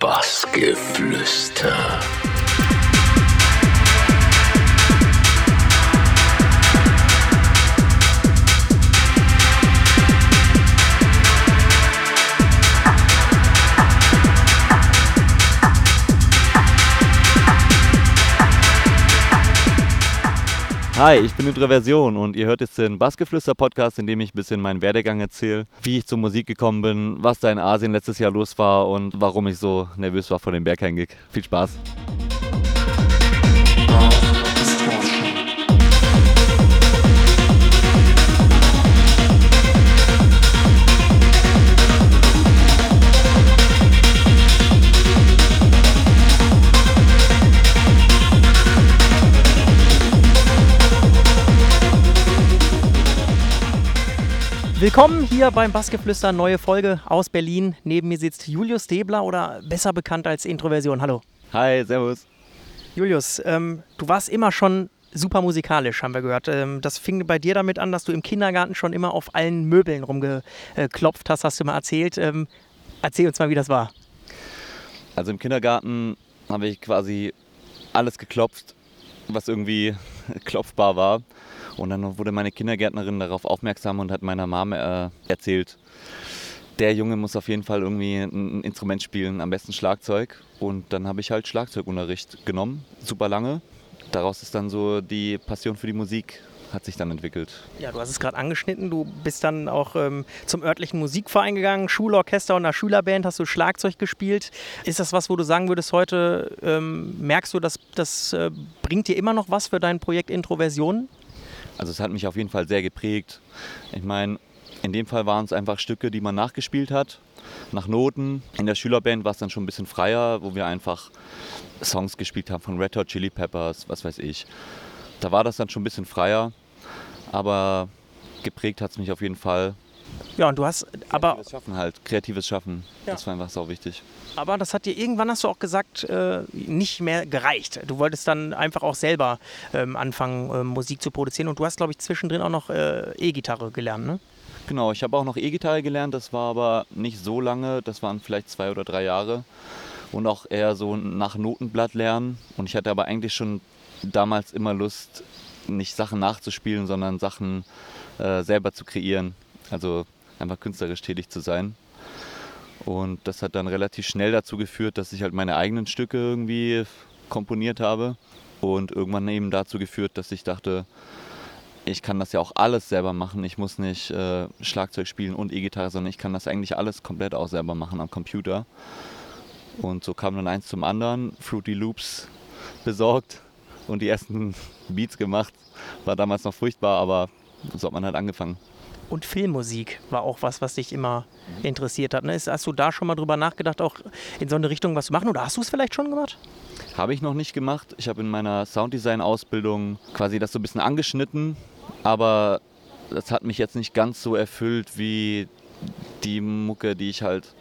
Bassgeflüster. Hi, ich bin Introversion und ihr hört jetzt den Bassgeflüster-Podcast, in dem ich ein bisschen meinen Werdegang erzähle, wie ich zur Musik gekommen bin, was da in Asien letztes Jahr los war und warum ich so nervös war vor dem Berghain-Gig. Viel Spaß! Willkommen hier beim Bassgeflüster, neue Folge aus Berlin. Neben mir sitzt Julius Debler oder besser bekannt als Introversion. Hallo. Hi, servus. Julius, ähm, du warst immer schon super musikalisch, haben wir gehört. Ähm, das fing bei dir damit an, dass du im Kindergarten schon immer auf allen Möbeln rumgeklopft hast, hast du mal erzählt. Ähm, erzähl uns mal, wie das war. Also im Kindergarten habe ich quasi alles geklopft, was irgendwie klopfbar war. Und dann wurde meine Kindergärtnerin darauf aufmerksam und hat meiner Mom äh, erzählt, der Junge muss auf jeden Fall irgendwie ein Instrument spielen, am besten Schlagzeug. Und dann habe ich halt Schlagzeugunterricht genommen, super lange. Daraus ist dann so die Passion für die Musik hat sich dann entwickelt. Ja, du hast es gerade angeschnitten. Du bist dann auch ähm, zum örtlichen Musikverein gegangen, Schulorchester und einer Schülerband, hast du Schlagzeug gespielt. Ist das was, wo du sagen würdest, heute ähm, merkst du, dass das äh, bringt dir immer noch was für dein Projekt Introversion? Also es hat mich auf jeden Fall sehr geprägt. Ich meine, in dem Fall waren es einfach Stücke, die man nachgespielt hat, nach Noten. In der Schülerband war es dann schon ein bisschen freier, wo wir einfach Songs gespielt haben von Red Hot Chili Peppers, was weiß ich. Da war das dann schon ein bisschen freier, aber geprägt hat es mich auf jeden Fall. Ja, und du hast aber. Kreatives Schaffen halt, kreatives Schaffen. Ja. Das war einfach sau wichtig. Aber das hat dir irgendwann, hast du auch gesagt, äh, nicht mehr gereicht. Du wolltest dann einfach auch selber ähm, anfangen, äh, Musik zu produzieren. Und du hast, glaube ich, zwischendrin auch noch äh, E-Gitarre gelernt, ne? Genau, ich habe auch noch E-Gitarre gelernt. Das war aber nicht so lange. Das waren vielleicht zwei oder drei Jahre. Und auch eher so nach Notenblatt lernen. Und ich hatte aber eigentlich schon damals immer Lust, nicht Sachen nachzuspielen, sondern Sachen äh, selber zu kreieren. Also einfach künstlerisch tätig zu sein. Und das hat dann relativ schnell dazu geführt, dass ich halt meine eigenen Stücke irgendwie komponiert habe. Und irgendwann eben dazu geführt, dass ich dachte, ich kann das ja auch alles selber machen. Ich muss nicht äh, Schlagzeug spielen und E-Gitarre, sondern ich kann das eigentlich alles komplett auch selber machen am Computer. Und so kam dann eins zum anderen. Fruity Loops besorgt und die ersten Beats gemacht. War damals noch furchtbar, aber so hat man halt angefangen. Und Filmmusik war auch was, was dich immer interessiert hat. Ne? Hast du da schon mal drüber nachgedacht, auch in so eine Richtung was zu machen? Oder hast du es vielleicht schon gemacht? Habe ich noch nicht gemacht. Ich habe in meiner Sounddesign-Ausbildung quasi das so ein bisschen angeschnitten, aber das hat mich jetzt nicht ganz so erfüllt wie die Mucke, die ich halt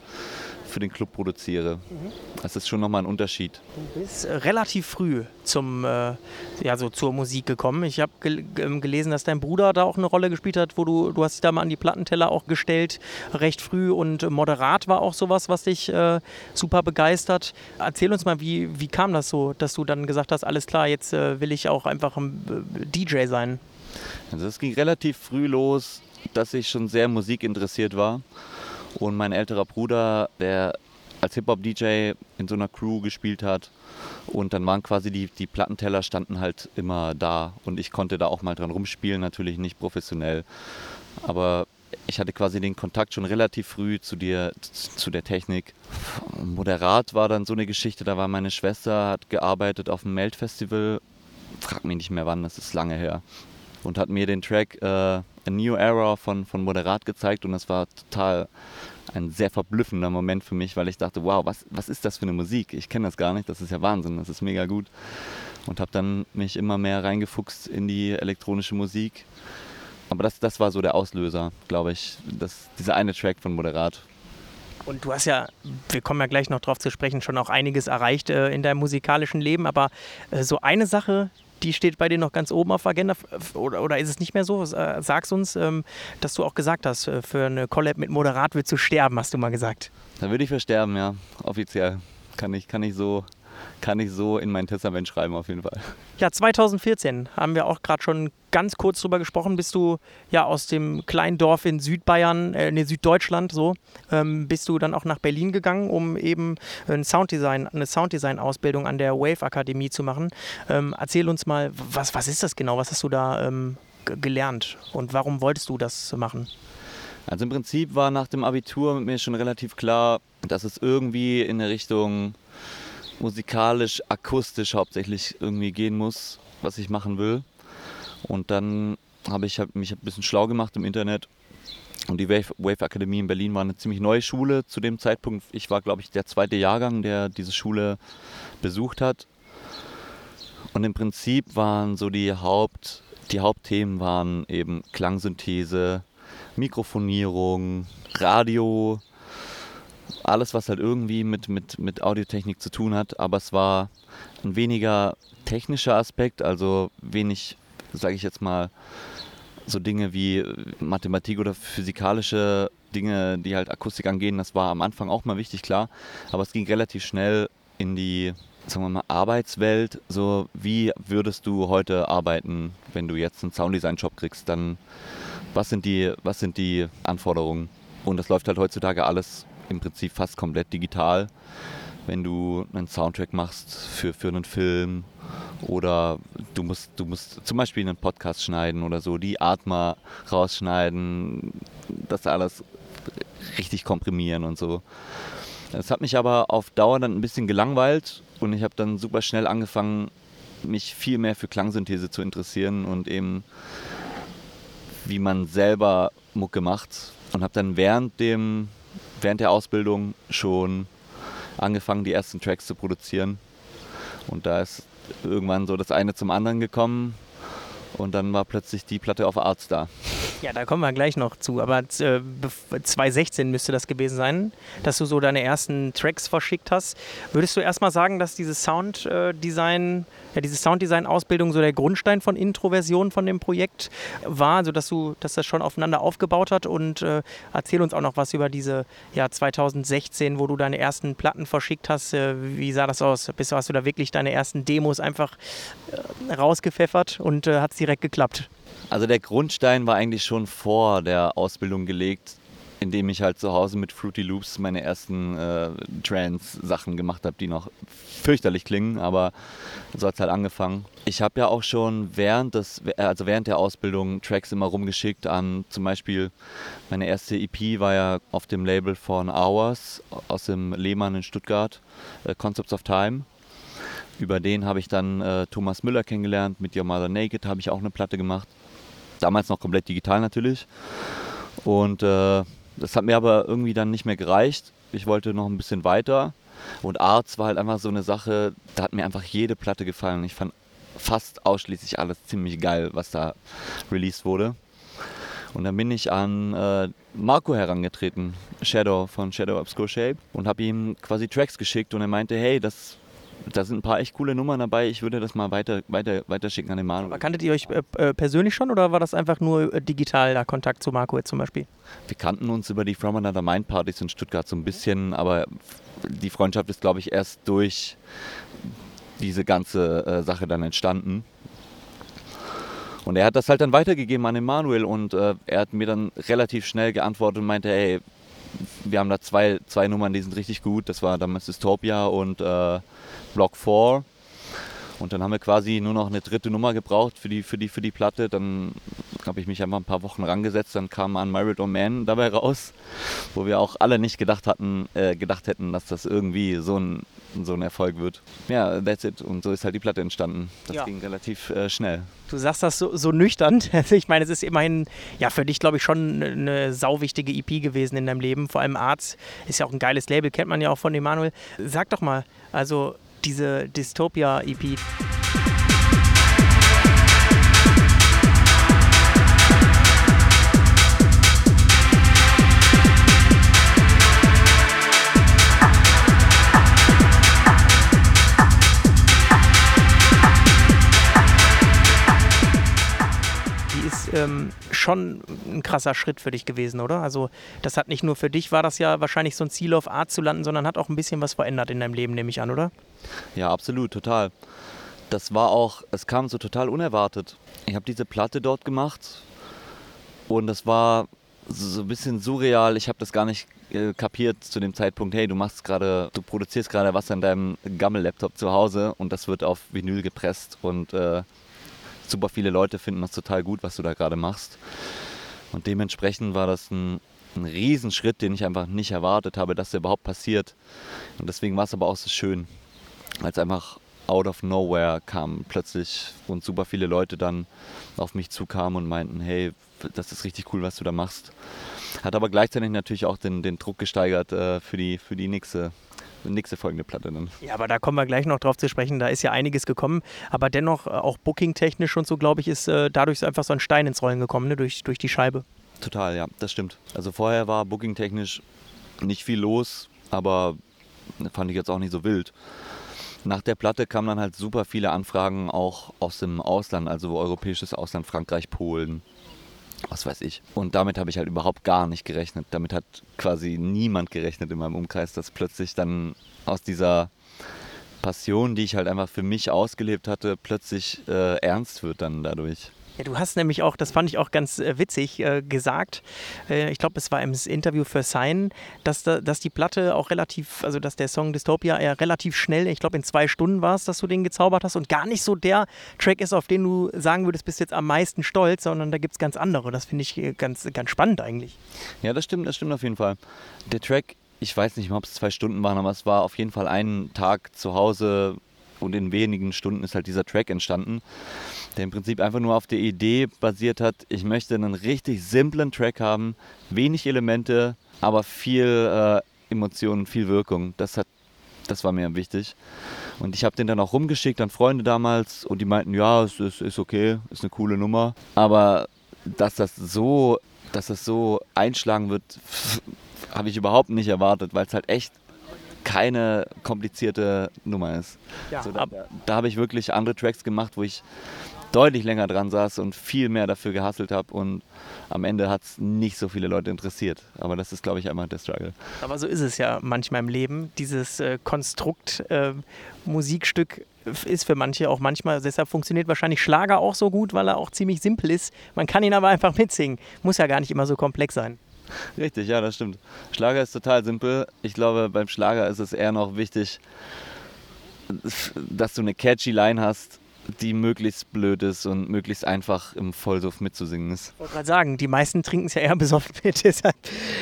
für den Club produziere. Mhm. Das ist schon nochmal ein Unterschied. Du bist äh, relativ früh zum, äh, ja, so zur Musik gekommen. Ich habe gel ähm, gelesen, dass dein Bruder da auch eine Rolle gespielt hat, wo du, du hast dich da mal an die Plattenteller auch gestellt, recht früh und moderat war auch sowas, was dich äh, super begeistert. Erzähl uns mal, wie, wie kam das so, dass du dann gesagt hast, alles klar, jetzt äh, will ich auch einfach ein äh, DJ sein? Also es ging relativ früh los, dass ich schon sehr musikinteressiert war und mein älterer Bruder, der als Hip-Hop-DJ in so einer Crew gespielt hat. Und dann waren quasi die, die Plattenteller standen halt immer da. Und ich konnte da auch mal dran rumspielen, natürlich nicht professionell. Aber ich hatte quasi den Kontakt schon relativ früh zu, dir, zu der Technik. Moderat war dann so eine Geschichte, da war meine Schwester, hat gearbeitet auf dem Melt-Festival. Frag mich nicht mehr wann, das ist lange her. Und hat mir den Track äh, A New Era von, von Moderat gezeigt und das war total ein sehr verblüffender Moment für mich, weil ich dachte, wow, was, was ist das für eine Musik? Ich kenne das gar nicht, das ist ja Wahnsinn, das ist mega gut. Und habe dann mich immer mehr reingefuchst in die elektronische Musik. Aber das, das war so der Auslöser, glaube ich, das, dieser eine Track von Moderat. Und du hast ja, wir kommen ja gleich noch drauf zu sprechen, schon auch einiges erreicht äh, in deinem musikalischen Leben. Aber äh, so eine Sache, die steht bei dir noch ganz oben auf der Agenda oder, oder ist es nicht mehr so? Äh, sag's uns, ähm, dass du auch gesagt hast, äh, für eine Collab mit Moderat willst du sterben, hast du mal gesagt. Da würde ich für sterben, ja, offiziell. Kann ich, kann ich so kann ich so in mein Testament schreiben auf jeden Fall. Ja, 2014 haben wir auch gerade schon ganz kurz drüber gesprochen. Bist du ja aus dem kleinen Dorf in Südbayern, äh, nee, Süddeutschland so, ähm, bist du dann auch nach Berlin gegangen, um eben ein Sounddesign, eine Sounddesign-Ausbildung an der Wave Akademie zu machen. Ähm, erzähl uns mal, was, was ist das genau? Was hast du da ähm, gelernt und warum wolltest du das machen? Also im Prinzip war nach dem Abitur mir schon relativ klar, dass es irgendwie in eine Richtung musikalisch, akustisch hauptsächlich irgendwie gehen muss, was ich machen will. Und dann habe ich mich ein bisschen schlau gemacht im Internet. Und die Wave, Wave Akademie in Berlin war eine ziemlich neue Schule zu dem Zeitpunkt. Ich war, glaube ich, der zweite Jahrgang, der diese Schule besucht hat. Und im Prinzip waren so die, Haupt, die Hauptthemen waren eben Klangsynthese, Mikrofonierung, Radio, alles, was halt irgendwie mit, mit, mit Audiotechnik zu tun hat, aber es war ein weniger technischer Aspekt, also wenig, sage ich jetzt mal, so Dinge wie Mathematik oder physikalische Dinge, die halt Akustik angehen, das war am Anfang auch mal wichtig, klar, aber es ging relativ schnell in die sagen wir mal, Arbeitswelt, so wie würdest du heute arbeiten, wenn du jetzt einen Sounddesign-Job kriegst, dann was sind die, was sind die Anforderungen? Und das läuft halt heutzutage alles im Prinzip fast komplett digital. Wenn du einen Soundtrack machst für, für einen Film oder du musst, du musst zum Beispiel einen Podcast schneiden oder so, die Art mal rausschneiden, das alles richtig komprimieren und so. Das hat mich aber auf Dauer dann ein bisschen gelangweilt und ich habe dann super schnell angefangen, mich viel mehr für Klangsynthese zu interessieren und eben wie man selber Mucke macht und habe dann während dem während der Ausbildung schon angefangen, die ersten Tracks zu produzieren. Und da ist irgendwann so das eine zum anderen gekommen. Und dann war plötzlich die Platte auf Arts da. Ja, da kommen wir gleich noch zu. Aber äh, 2016 müsste das gewesen sein, dass du so deine ersten Tracks verschickt hast. Würdest du erstmal sagen, dass dieses Sounddesign, ja, diese Sounddesign-Ausbildung so der Grundstein von Introversion von dem Projekt war, also dass du, dass das schon aufeinander aufgebaut hat? Und äh, erzähl uns auch noch was über diese ja, 2016, wo du deine ersten Platten verschickt hast. Äh, wie sah das aus? Bist, hast du da wirklich deine ersten Demos einfach äh, rausgepfeffert und äh, hat es direkt geklappt? Also der Grundstein war eigentlich schon vor der Ausbildung gelegt, indem ich halt zu Hause mit Fruity Loops meine ersten äh, Trance-Sachen gemacht habe, die noch fürchterlich klingen, aber so hat es halt angefangen. Ich habe ja auch schon während, des, also während der Ausbildung Tracks immer rumgeschickt an zum Beispiel meine erste EP war ja auf dem Label von Hours aus dem Lehmann in Stuttgart, äh, Concepts of Time. Über den habe ich dann äh, Thomas Müller kennengelernt, mit Your Mother Naked habe ich auch eine Platte gemacht. Damals noch komplett digital natürlich. Und äh, das hat mir aber irgendwie dann nicht mehr gereicht. Ich wollte noch ein bisschen weiter. Und Arts war halt einfach so eine Sache, da hat mir einfach jede Platte gefallen. Ich fand fast ausschließlich alles ziemlich geil, was da released wurde. Und dann bin ich an äh, Marco herangetreten, Shadow von Shadow Obscure Shape, und habe ihm quasi Tracks geschickt und er meinte, hey, das da sind ein paar echt coole Nummern dabei. Ich würde das mal weiter, weiter, weiter schicken an den Manu. Aber kanntet ihr euch äh, äh, persönlich schon oder war das einfach nur äh, digital der Kontakt zu Marco jetzt zum Beispiel? Wir kannten uns über die From Another Mind Partys in Stuttgart so ein bisschen, aber die Freundschaft ist, glaube ich, erst durch diese ganze äh, Sache dann entstanden. Und er hat das halt dann weitergegeben an Emanuel und äh, er hat mir dann relativ schnell geantwortet und meinte, hey, wir haben da zwei, zwei Nummern, die sind richtig gut. Das war damals Dystopia und äh, Block 4. Und dann haben wir quasi nur noch eine dritte Nummer gebraucht für die, für die, für die Platte. Dann habe ich mich einfach ein paar Wochen rangesetzt. Dann kam an Married or Man dabei raus, wo wir auch alle nicht gedacht hatten, äh, gedacht hätten, dass das irgendwie so ein, so ein Erfolg wird. Ja, that's it. Und so ist halt die Platte entstanden. Das ja. ging relativ äh, schnell. Du sagst das so, so nüchtern. ich meine, es ist immerhin ja für dich, glaube ich, schon eine sauwichtige EP gewesen in deinem Leben. Vor allem Arts ist ja auch ein geiles Label, kennt man ja auch von Emanuel. Sag doch mal, also diese Dystopia-EP. Ähm, schon ein krasser Schritt für dich gewesen, oder? Also das hat nicht nur für dich, war das ja wahrscheinlich so ein Ziel auf Art zu landen, sondern hat auch ein bisschen was verändert in deinem Leben, nehme ich an, oder? Ja, absolut, total. Das war auch, es kam so total unerwartet. Ich habe diese Platte dort gemacht und das war so ein bisschen surreal. Ich habe das gar nicht äh, kapiert zu dem Zeitpunkt, hey, du machst gerade, du produzierst gerade was an deinem Gammel-Laptop zu Hause und das wird auf Vinyl gepresst und äh, super viele Leute finden das total gut, was du da gerade machst. Und dementsprechend war das ein, ein Riesenschritt, den ich einfach nicht erwartet habe, dass der überhaupt passiert. Und deswegen war es aber auch so schön, es einfach out of nowhere kam plötzlich und super viele Leute dann auf mich zukamen und meinten, hey, das ist richtig cool, was du da machst. Hat aber gleichzeitig natürlich auch den, den Druck gesteigert äh, für, die, für die nächste nächste folgende Platte dann. Ja, aber da kommen wir gleich noch drauf zu sprechen. Da ist ja einiges gekommen. Aber dennoch, äh, auch booking-technisch und so, glaube ich, ist äh, dadurch einfach so ein Stein ins Rollen gekommen, ne? durch, durch die Scheibe. Total, ja, das stimmt. Also vorher war booking-technisch nicht viel los, aber fand ich jetzt auch nicht so wild. Nach der Platte kamen dann halt super viele Anfragen auch aus dem Ausland, also europäisches Ausland, Frankreich, Polen, was weiß ich. Und damit habe ich halt überhaupt gar nicht gerechnet. Damit hat quasi niemand gerechnet in meinem Umkreis, dass plötzlich dann aus dieser Passion, die ich halt einfach für mich ausgelebt hatte, plötzlich äh, ernst wird dann dadurch. Ja, du hast nämlich auch, das fand ich auch ganz äh, witzig, äh, gesagt, äh, ich glaube, es war im Interview für Sign, dass, da, dass die Platte auch relativ, also dass der Song Dystopia ja relativ schnell, ich glaube in zwei Stunden war es, dass du den gezaubert hast und gar nicht so der Track ist, auf den du sagen würdest, bist jetzt am meisten stolz, sondern da gibt es ganz andere. Das finde ich äh, ganz, ganz spannend eigentlich. Ja, das stimmt, das stimmt auf jeden Fall. Der Track, ich weiß nicht mehr, ob es zwei Stunden waren, aber es war auf jeden Fall einen Tag zu Hause und in wenigen Stunden ist halt dieser Track entstanden der im Prinzip einfach nur auf der Idee basiert hat, ich möchte einen richtig simplen Track haben, wenig Elemente, aber viel äh, Emotionen, viel Wirkung. Das, hat, das war mir wichtig. Und ich habe den dann auch rumgeschickt an Freunde damals und die meinten, ja, es ist, ist okay, ist eine coole Nummer. Aber dass das so, dass das so einschlagen wird, habe ich überhaupt nicht erwartet, weil es halt echt keine komplizierte Nummer ist. Ja, so, da, da habe ich wirklich andere Tracks gemacht, wo ich deutlich länger dran saß und viel mehr dafür gehasselt habe und am Ende hat es nicht so viele Leute interessiert. Aber das ist, glaube ich, einmal der Struggle. Aber so ist es ja manchmal im Leben. Dieses äh, Konstrukt äh, Musikstück ist für manche auch manchmal, deshalb funktioniert wahrscheinlich Schlager auch so gut, weil er auch ziemlich simpel ist. Man kann ihn aber einfach mitsingen. Muss ja gar nicht immer so komplex sein. Richtig, ja, das stimmt. Schlager ist total simpel. Ich glaube, beim Schlager ist es eher noch wichtig, dass du eine catchy Line hast, die möglichst blöd ist und möglichst einfach im Vollsuff mitzusingen ist. Ich wollte gerade sagen, die meisten trinken es ja eher besoffen mit.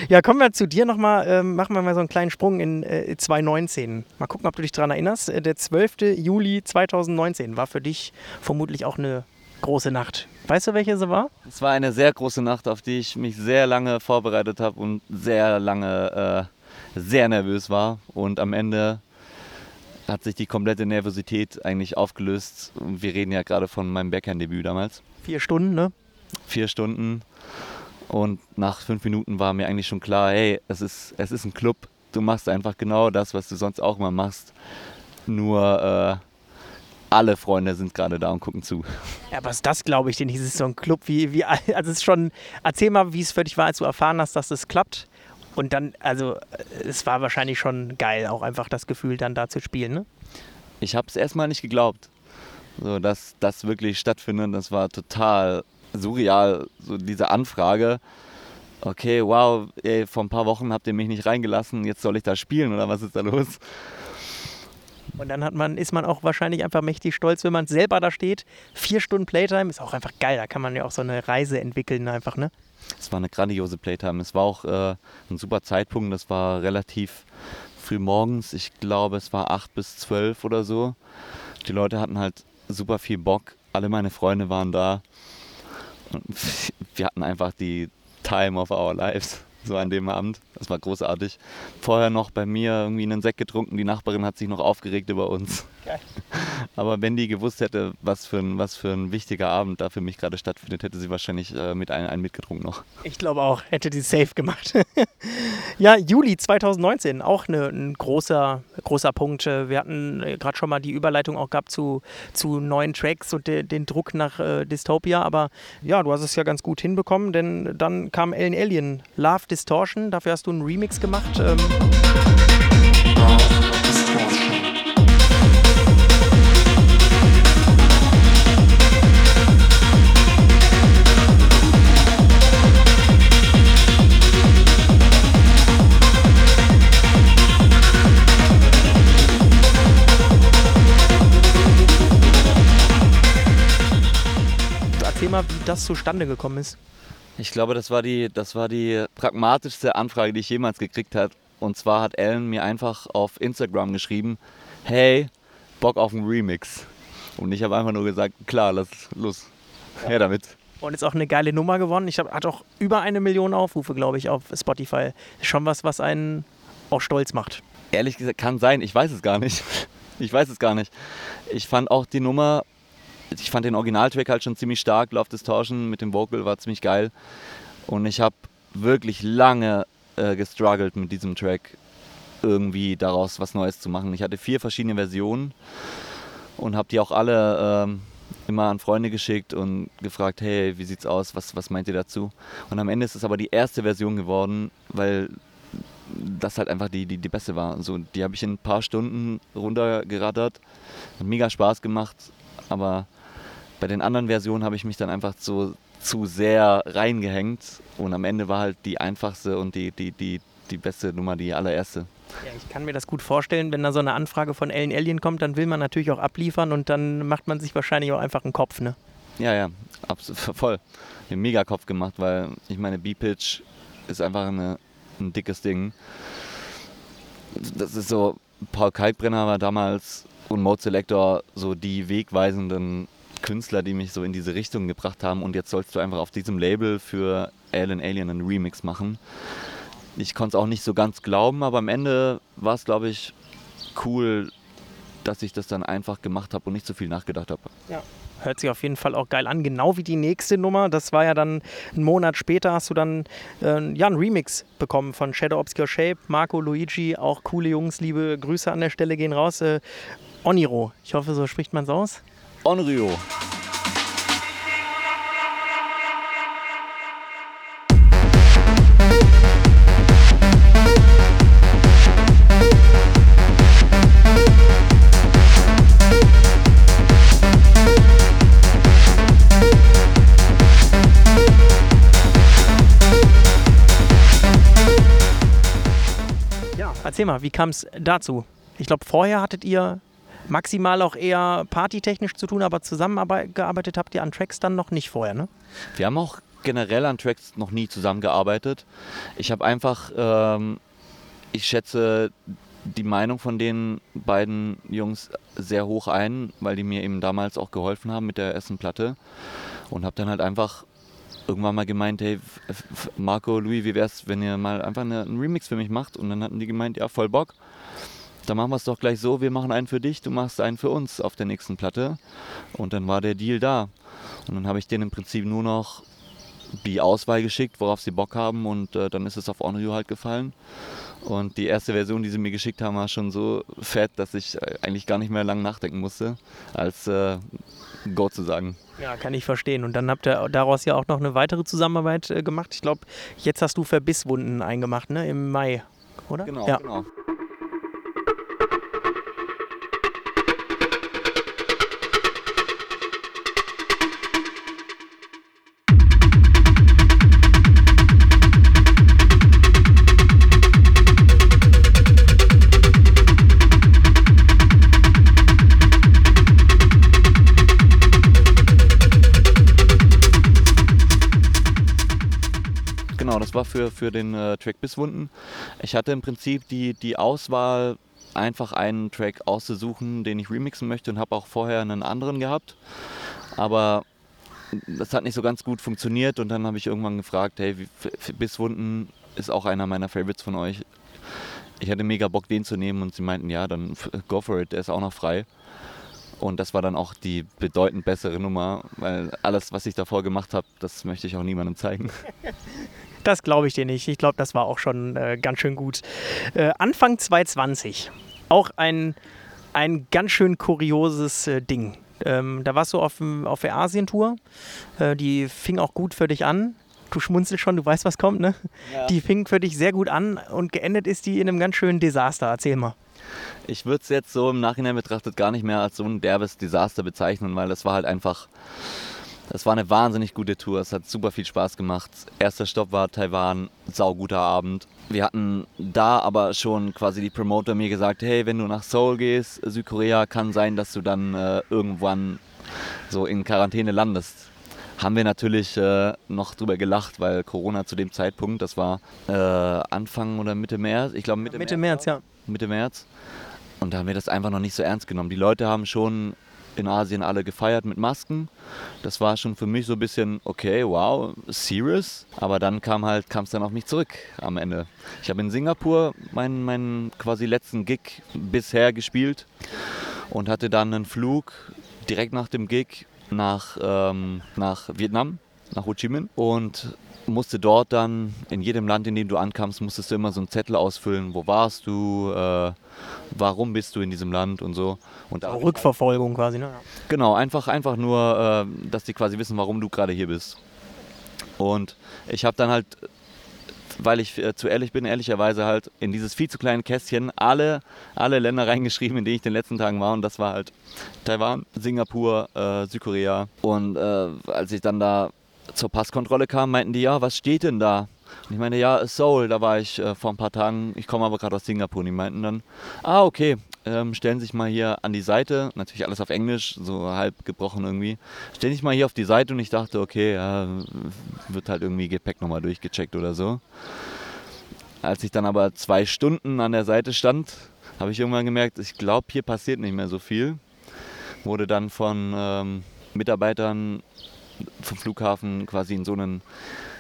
ja, kommen wir zu dir nochmal, ähm, machen wir mal so einen kleinen Sprung in äh, 2019. Mal gucken, ob du dich daran erinnerst. Äh, der 12. Juli 2019 war für dich vermutlich auch eine große Nacht. Weißt du, welche sie war? Es war eine sehr große Nacht, auf die ich mich sehr lange vorbereitet habe und sehr lange äh, sehr nervös war. Und am Ende hat sich die komplette Nervosität eigentlich aufgelöst. Wir reden ja gerade von meinem Backhand-Debüt damals. Vier Stunden, ne? Vier Stunden. Und nach fünf Minuten war mir eigentlich schon klar, hey, es ist, es ist ein Club. Du machst einfach genau das, was du sonst auch immer machst. Nur äh, alle Freunde sind gerade da und gucken zu. Ja, was das glaube ich denn? Dieses so ein Club wie, wie also es ist schon. Erzähl mal, wie es für dich war, als du erfahren hast, dass es klappt. Und dann, also es war wahrscheinlich schon geil, auch einfach das Gefühl, dann da zu spielen. Ne? Ich habe es erstmal nicht geglaubt, so, dass das wirklich stattfindet. Das war total surreal, so diese Anfrage. Okay, wow, ey, vor ein paar Wochen habt ihr mich nicht reingelassen, jetzt soll ich da spielen oder was ist da los? Und dann hat man, ist man auch wahrscheinlich einfach mächtig stolz, wenn man selber da steht. Vier Stunden Playtime ist auch einfach geil. Da kann man ja auch so eine Reise entwickeln, einfach, ne? Es war eine grandiose Playtime. Es war auch äh, ein super Zeitpunkt. Das war relativ früh morgens. Ich glaube, es war 8 bis 12 oder so. Die Leute hatten halt super viel Bock. Alle meine Freunde waren da. Und wir hatten einfach die Time of our lives. So an dem Abend. Das war großartig. Vorher noch bei mir irgendwie einen Sekt getrunken. Die Nachbarin hat sich noch aufgeregt über uns. Geil. Aber wenn die gewusst hätte, was für ein, was für ein wichtiger Abend da für mich gerade stattfindet, hätte sie wahrscheinlich äh, mit einem, einen mitgetrunken noch. Ich glaube auch, hätte die safe gemacht. ja, Juli 2019, auch eine, ein großer, großer Punkt. Wir hatten äh, gerade schon mal die Überleitung auch gehabt zu, zu neuen Tracks und de, den Druck nach äh, Dystopia. Aber ja, du hast es ja ganz gut hinbekommen, denn dann kam Ellen Alien, Love Distortion. Dafür hast du einen Remix gemacht. Ähm mal, wie das zustande gekommen ist? Ich glaube, das war die, das war die pragmatischste Anfrage, die ich jemals gekriegt habe. Und zwar hat Ellen mir einfach auf Instagram geschrieben, hey, Bock auf einen Remix. Und ich habe einfach nur gesagt, klar, lass los, her damit. Und ist auch eine geile Nummer gewonnen. Ich habe hat auch über eine Million Aufrufe, glaube ich, auf Spotify. Schon was, was einen auch stolz macht. Ehrlich gesagt, kann sein. Ich weiß es gar nicht. Ich weiß es gar nicht. Ich fand auch die Nummer ich fand den Originaltrack halt schon ziemlich stark. Love Distortion mit dem Vocal war ziemlich geil. Und ich habe wirklich lange äh, gestruggelt mit diesem Track, irgendwie daraus was Neues zu machen. Ich hatte vier verschiedene Versionen und habe die auch alle ähm, immer an Freunde geschickt und gefragt, hey, wie sieht's aus, was, was meint ihr dazu? Und am Ende ist es aber die erste Version geworden, weil das halt einfach die, die, die beste war. So, die habe ich in ein paar Stunden runtergerattert, hat mega Spaß gemacht, aber bei den anderen Versionen habe ich mich dann einfach so zu sehr reingehängt und am Ende war halt die einfachste und die, die, die, die beste Nummer die allererste. Ja, ich kann mir das gut vorstellen, wenn da so eine Anfrage von Ellen Alien kommt, dann will man natürlich auch abliefern und dann macht man sich wahrscheinlich auch einfach einen Kopf, ne? Ja, ja, absolut, voll. Ich habe Mega-Kopf gemacht, weil ich meine, B-Pitch ist einfach eine, ein dickes Ding. Das ist so, Paul Kalkbrenner war damals und Mode Selector so die wegweisenden Künstler, die mich so in diese Richtung gebracht haben und jetzt sollst du einfach auf diesem Label für Alien Alien einen Remix machen. Ich konnte es auch nicht so ganz glauben, aber am Ende war es, glaube ich, cool, dass ich das dann einfach gemacht habe und nicht so viel nachgedacht habe. Ja. Hört sich auf jeden Fall auch geil an, genau wie die nächste Nummer. Das war ja dann einen Monat später, hast du dann äh, ja, einen Remix bekommen von Shadow Obscure Shape, Marco, Luigi, auch coole Jungs, liebe Grüße an der Stelle gehen raus. Äh, Oniro, ich hoffe, so spricht man es aus. Onryo. Erzähl mal, wie kam es dazu? Ich glaube, vorher hattet ihr maximal auch eher partytechnisch zu tun, aber zusammengearbeitet habt ihr an Tracks dann noch nicht vorher, ne? Wir haben auch generell an Tracks noch nie zusammengearbeitet. Ich habe einfach, ähm, ich schätze die Meinung von den beiden Jungs sehr hoch ein, weil die mir eben damals auch geholfen haben mit der ersten Platte und habe dann halt einfach irgendwann mal gemeint, hey Marco, Louis, wie wär's, wenn ihr mal einfach eine, einen Remix für mich macht? Und dann hatten die gemeint, ja, voll Bock dann machen wir es doch gleich so, wir machen einen für dich, du machst einen für uns auf der nächsten Platte. Und dann war der Deal da. Und dann habe ich denen im Prinzip nur noch die Auswahl geschickt, worauf sie Bock haben und äh, dann ist es auf Onryo halt gefallen. Und die erste Version, die sie mir geschickt haben, war schon so fett, dass ich äh, eigentlich gar nicht mehr lange nachdenken musste, als äh, Go zu sagen. Ja, kann ich verstehen. Und dann habt ihr daraus ja auch noch eine weitere Zusammenarbeit äh, gemacht. Ich glaube, jetzt hast du Verbisswunden eingemacht, ne? Im Mai, oder? Genau, ja. genau. War für, für den äh, Track Bisswunden. Ich hatte im Prinzip die, die Auswahl, einfach einen Track auszusuchen, den ich remixen möchte und habe auch vorher einen anderen gehabt. Aber das hat nicht so ganz gut funktioniert und dann habe ich irgendwann gefragt, hey, Bisswunden ist auch einer meiner Favorites von euch. Ich hatte mega Bock, den zu nehmen und sie meinten, ja, dann go for it, der ist auch noch frei. Und das war dann auch die bedeutend bessere Nummer, weil alles, was ich davor gemacht habe, das möchte ich auch niemandem zeigen. Das glaube ich dir nicht. Ich glaube, das war auch schon äh, ganz schön gut. Äh, Anfang 2020, auch ein, ein ganz schön kurioses äh, Ding. Ähm, da warst du auf, auf der Asientour. Äh, die fing auch gut für dich an. Du schmunzelst schon, du weißt, was kommt, ne? Ja. Die fing für dich sehr gut an und geendet ist die in einem ganz schönen Desaster. Erzähl mal. Ich würde es jetzt so im Nachhinein betrachtet gar nicht mehr als so ein derbes Desaster bezeichnen, weil das war halt einfach das war eine wahnsinnig gute Tour. Es hat super viel Spaß gemacht. Erster Stopp war Taiwan, sauguter Abend. Wir hatten da aber schon quasi die Promoter mir gesagt, hey, wenn du nach Seoul gehst, Südkorea, kann sein, dass du dann äh, irgendwann so in Quarantäne landest. Haben wir natürlich äh, noch drüber gelacht, weil Corona zu dem Zeitpunkt, das war äh, Anfang oder Mitte März, ich glaube Mitte, Mitte März, März ja. Mitte März. Und da haben wir das einfach noch nicht so ernst genommen. Die Leute haben schon in Asien alle gefeiert mit Masken. Das war schon für mich so ein bisschen, okay, wow, serious. Aber dann kam halt, kam es dann auf mich zurück am Ende. Ich habe in Singapur meinen, meinen quasi letzten Gig bisher gespielt und hatte dann einen Flug direkt nach dem Gig nach, ähm, nach Vietnam, nach Ho Chi Minh. Und musste dort dann, in jedem Land, in dem du ankamst, musstest du immer so einen Zettel ausfüllen, wo warst du, äh, warum bist du in diesem Land und so. Und da Rückverfolgung quasi, ne? Genau, einfach, einfach nur, äh, dass die quasi wissen, warum du gerade hier bist. Und ich habe dann halt, weil ich äh, zu ehrlich bin, ehrlicherweise halt in dieses viel zu kleine Kästchen alle, alle Länder reingeschrieben, in denen ich in den letzten Tagen war. Und das war halt Taiwan, Singapur, äh, Südkorea. Und äh, als ich dann da zur Passkontrolle kam, meinten die, ja, was steht denn da? Und ich meine, ja, Seoul, da war ich äh, vor ein paar Tagen, ich komme aber gerade aus Singapur. Und die meinten dann, ah, okay, ähm, stellen sich mal hier an die Seite, natürlich alles auf Englisch, so halb gebrochen irgendwie. Stellen Sie sich mal hier auf die Seite und ich dachte, okay, ja, wird halt irgendwie Gepäck nochmal durchgecheckt oder so. Als ich dann aber zwei Stunden an der Seite stand, habe ich irgendwann gemerkt, ich glaube, hier passiert nicht mehr so viel. Wurde dann von ähm, Mitarbeitern vom Flughafen quasi in so einen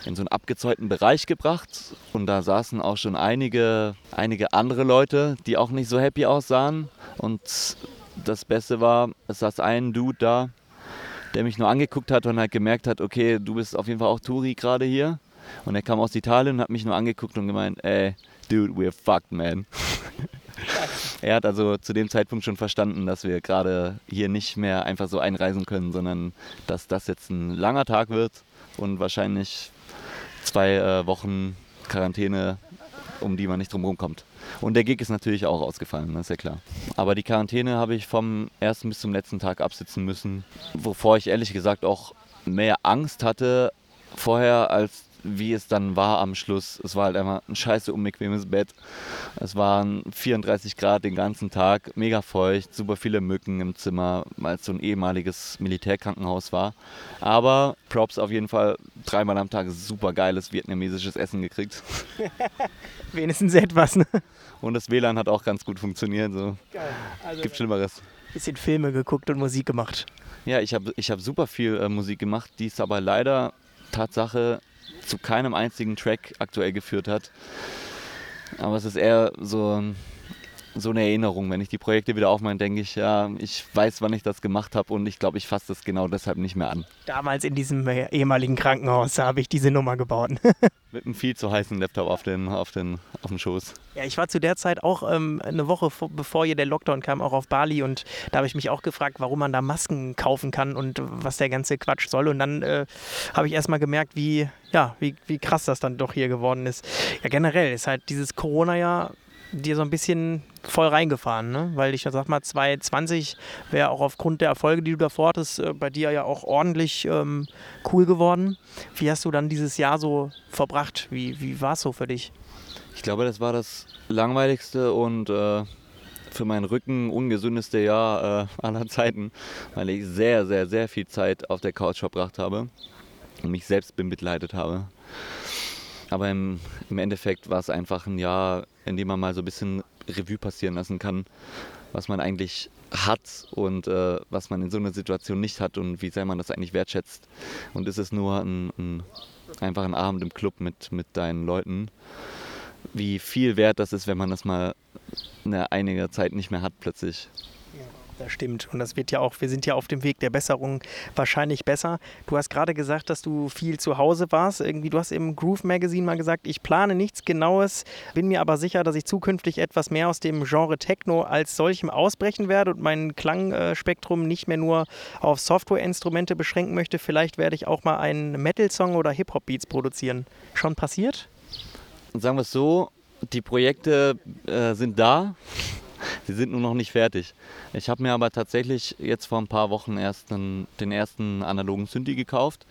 in so einen abgezäunten Bereich gebracht und da saßen auch schon einige, einige andere Leute, die auch nicht so happy aussahen. Und das Beste war, es saß ein Dude da, der mich nur angeguckt hat und halt gemerkt hat, okay, du bist auf jeden Fall auch Touri gerade hier. Und er kam aus Italien und hat mich nur angeguckt und gemeint, ey, dude, we're fucked, man. Er hat also zu dem Zeitpunkt schon verstanden, dass wir gerade hier nicht mehr einfach so einreisen können, sondern dass das jetzt ein langer Tag wird und wahrscheinlich zwei äh, Wochen Quarantäne, um die man nicht drum kommt. Und der Gig ist natürlich auch ausgefallen, das ist ja klar. Aber die Quarantäne habe ich vom ersten bis zum letzten Tag absitzen müssen, wovor ich ehrlich gesagt auch mehr Angst hatte vorher als wie es dann war am Schluss. Es war halt einfach ein scheiße unbequemes Bett. Es waren 34 Grad den ganzen Tag, mega feucht, super viele Mücken im Zimmer, weil es so ein ehemaliges Militärkrankenhaus war. Aber Props auf jeden Fall dreimal am Tag super geiles vietnamesisches Essen gekriegt. Wenigstens etwas, ne? Und das WLAN hat auch ganz gut funktioniert. So. Geil. Also Gibt Schlimmeres. Bisschen Filme geguckt und Musik gemacht. Ja, ich habe ich hab super viel äh, Musik gemacht, die ist aber leider Tatsache zu keinem einzigen Track aktuell geführt hat. Aber es ist eher so, so eine Erinnerung. Wenn ich die Projekte wieder aufmache, denke ich, ja, ich weiß, wann ich das gemacht habe und ich glaube, ich fasse das genau deshalb nicht mehr an. Damals in diesem ehemaligen Krankenhaus habe ich diese Nummer gebaut. Mit einem viel zu heißen Laptop auf den, auf den, auf dem Schoß. Ja, ich war zu der Zeit auch ähm, eine Woche vor, bevor hier der Lockdown kam, auch auf Bali und da habe ich mich auch gefragt, warum man da Masken kaufen kann und was der ganze Quatsch soll. Und dann äh, habe ich erstmal gemerkt, wie, ja, wie, wie krass das dann doch hier geworden ist. Ja, generell ist halt dieses Corona-Jahr dir so ein bisschen voll reingefahren, ne? Weil ich sag mal, 2020 wäre auch aufgrund der Erfolge, die du davor hattest, äh, bei dir ja auch ordentlich ähm, cool geworden. Wie hast du dann dieses Jahr so verbracht? Wie, wie war es so für dich? Ich glaube, das war das langweiligste und äh, für meinen Rücken ungesündeste Jahr äh, aller Zeiten, weil ich sehr, sehr, sehr viel Zeit auf der Couch verbracht habe und mich selbst bemitleidet habe. Aber im, im Endeffekt war es einfach ein Jahr, in dem man mal so ein bisschen Revue passieren lassen kann, was man eigentlich hat und äh, was man in so einer Situation nicht hat und wie sehr man das eigentlich wertschätzt. Und ist es nur ein, ein einfach ein Abend im Club mit, mit deinen Leuten, wie viel wert das ist, wenn man das mal eine einige Zeit nicht mehr hat plötzlich. Das stimmt. Und das wird ja auch, wir sind ja auf dem Weg der Besserung wahrscheinlich besser. Du hast gerade gesagt, dass du viel zu Hause warst. Irgendwie, du hast im Groove Magazine mal gesagt, ich plane nichts Genaues, bin mir aber sicher, dass ich zukünftig etwas mehr aus dem Genre Techno als solchem ausbrechen werde und mein Klangspektrum nicht mehr nur auf Softwareinstrumente beschränken möchte. Vielleicht werde ich auch mal einen Metal-Song oder Hip-Hop-Beats produzieren. Schon passiert? Sagen wir es so, die Projekte äh, sind da. Sie sind nur noch nicht fertig. Ich habe mir aber tatsächlich jetzt vor ein paar Wochen erst einen, den ersten analogen Synthi gekauft,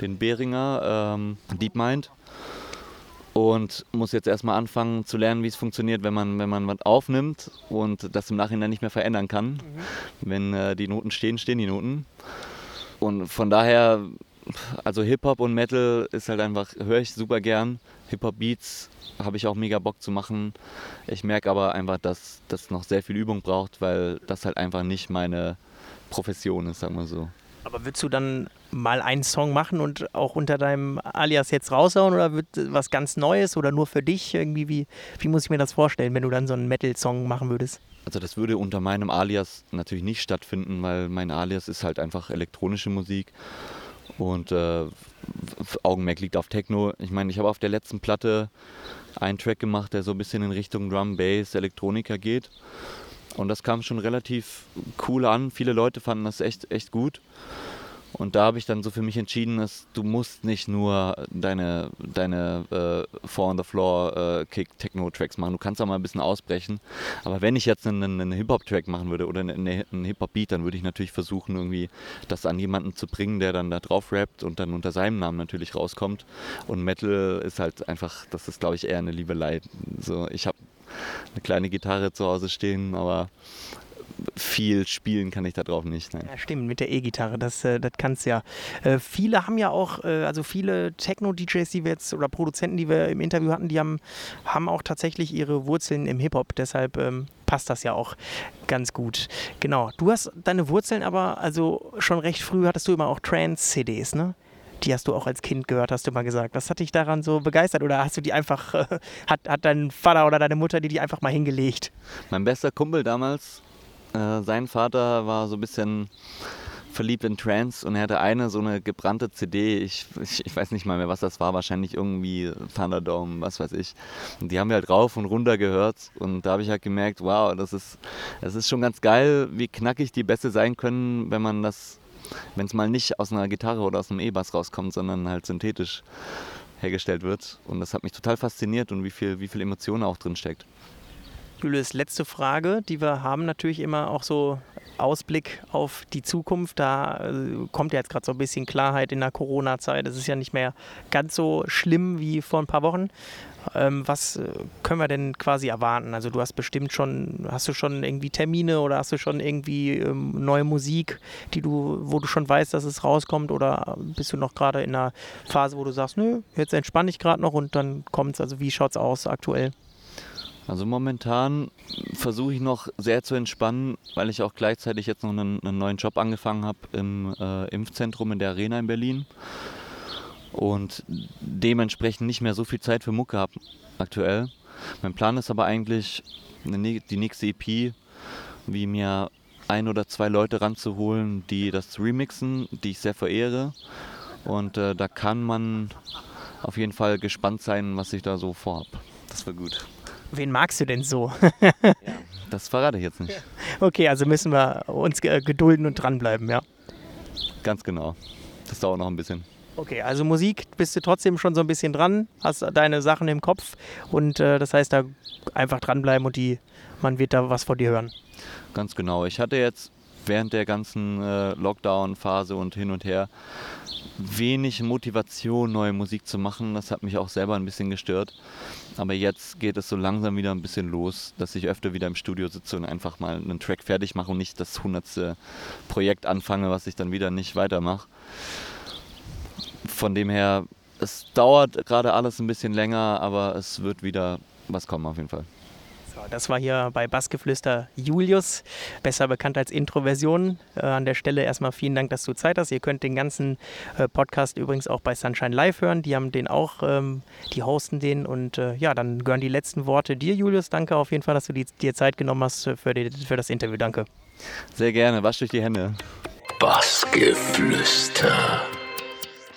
den Behringer ähm, DeepMind. Und muss jetzt erstmal anfangen zu lernen, wie es funktioniert, wenn man, wenn man was aufnimmt und das im Nachhinein nicht mehr verändern kann. Mhm. Wenn äh, die Noten stehen, stehen die Noten. Und von daher, also Hip-Hop und Metal ist halt einfach, höre ich super gern. Hip-Hop-Beats habe ich auch mega Bock zu machen. Ich merke aber einfach, dass das noch sehr viel Übung braucht, weil das halt einfach nicht meine Profession ist, sagen wir so. Aber würdest du dann mal einen Song machen und auch unter deinem Alias jetzt raushauen oder wird was ganz Neues oder nur für dich? Irgendwie, wie, wie muss ich mir das vorstellen, wenn du dann so einen Metal-Song machen würdest? Also das würde unter meinem Alias natürlich nicht stattfinden, weil mein Alias ist halt einfach elektronische Musik und äh, Augenmerk liegt auf Techno. Ich meine, ich habe auf der letzten Platte einen Track gemacht, der so ein bisschen in Richtung Drum, Bass, Elektronika geht. Und das kam schon relativ cool an. Viele Leute fanden das echt, echt gut. Und da habe ich dann so für mich entschieden, dass du musst nicht nur deine, deine äh, Four on the Floor äh, machen. Du kannst auch mal ein bisschen ausbrechen. Aber wenn ich jetzt einen, einen Hip Hop Track machen würde oder eine, einen Hip Hop Beat, dann würde ich natürlich versuchen irgendwie das an jemanden zu bringen, der dann da drauf rappt und dann unter seinem Namen natürlich rauskommt. Und Metal ist halt einfach, das ist glaube ich eher eine Liebelei. So, ich habe eine kleine Gitarre zu Hause stehen, aber viel spielen kann ich da drauf nicht. Nein. Ja, stimmt, mit der E-Gitarre, das, äh, das kannst du ja. Äh, viele haben ja auch, äh, also viele Techno-DJs, die wir jetzt oder Produzenten, die wir im Interview hatten, die haben, haben auch tatsächlich ihre Wurzeln im Hip-Hop. Deshalb ähm, passt das ja auch ganz gut. Genau. Du hast deine Wurzeln aber, also schon recht früh hattest du immer auch Trance-CDs, ne? die hast du auch als Kind gehört, hast du mal gesagt. Was hat dich daran so begeistert? Oder hast du die einfach, äh, hat, hat dein Vater oder deine Mutter die die einfach mal hingelegt? Mein bester Kumpel damals, äh, sein Vater war so ein bisschen verliebt in Trance und er hatte eine so eine gebrannte CD, ich, ich, ich, weiß nicht mal mehr, was das war, wahrscheinlich irgendwie Thunderdome, was weiß ich. Und die haben wir halt rauf und runter gehört und da habe ich halt gemerkt, wow, das ist, das ist schon ganz geil, wie knackig die Bässe sein können, wenn man das, wenn es mal nicht aus einer Gitarre oder aus einem E-Bass rauskommt, sondern halt synthetisch hergestellt wird. Und das hat mich total fasziniert und wie viel, wie viel Emotion auch drin steckt. Julius, letzte Frage, die wir haben natürlich immer auch so Ausblick auf die Zukunft. Da äh, kommt ja jetzt gerade so ein bisschen Klarheit in der Corona-Zeit. Es ist ja nicht mehr ganz so schlimm wie vor ein paar Wochen. Ähm, was äh, können wir denn quasi erwarten? Also du hast bestimmt schon, hast du schon irgendwie Termine oder hast du schon irgendwie ähm, neue Musik, die du, wo du schon weißt, dass es rauskommt oder bist du noch gerade in einer Phase, wo du sagst, nö, jetzt entspanne ich gerade noch und dann kommt es. Also wie schaut es aus aktuell? Also momentan versuche ich noch sehr zu entspannen, weil ich auch gleichzeitig jetzt noch einen, einen neuen Job angefangen habe im äh, Impfzentrum in der Arena in Berlin und dementsprechend nicht mehr so viel Zeit für Mucke habe aktuell. Mein Plan ist aber eigentlich, eine, die nächste EP, wie mir ein oder zwei Leute ranzuholen, die das remixen, die ich sehr verehre. Und äh, da kann man auf jeden Fall gespannt sein, was ich da so vorhab. Das war gut. Wen magst du denn so? ja, das verrate ich jetzt nicht. Okay, also müssen wir uns gedulden und dranbleiben, ja. Ganz genau. Das dauert noch ein bisschen. Okay, also Musik bist du trotzdem schon so ein bisschen dran, hast deine Sachen im Kopf und äh, das heißt, da einfach dranbleiben und die, man wird da was von dir hören. Ganz genau. Ich hatte jetzt während der ganzen äh, Lockdown-Phase und hin und her wenig Motivation, neue Musik zu machen. Das hat mich auch selber ein bisschen gestört. Aber jetzt geht es so langsam wieder ein bisschen los, dass ich öfter wieder im Studio sitze und einfach mal einen Track fertig mache und nicht das hundertste Projekt anfange, was ich dann wieder nicht weitermache. Von dem her, es dauert gerade alles ein bisschen länger, aber es wird wieder was kommen auf jeden Fall. Das war hier bei Bassgeflüster Julius, besser bekannt als Introversion. Äh, an der Stelle erstmal vielen Dank, dass du Zeit hast. Ihr könnt den ganzen äh, Podcast übrigens auch bei Sunshine Live hören. Die haben den auch, ähm, die hosten den. Und äh, ja, dann gehören die letzten Worte dir, Julius. Danke auf jeden Fall, dass du die, dir Zeit genommen hast für, die, für das Interview. Danke. Sehr gerne. Wasch durch die Hände. Bassgeflüster.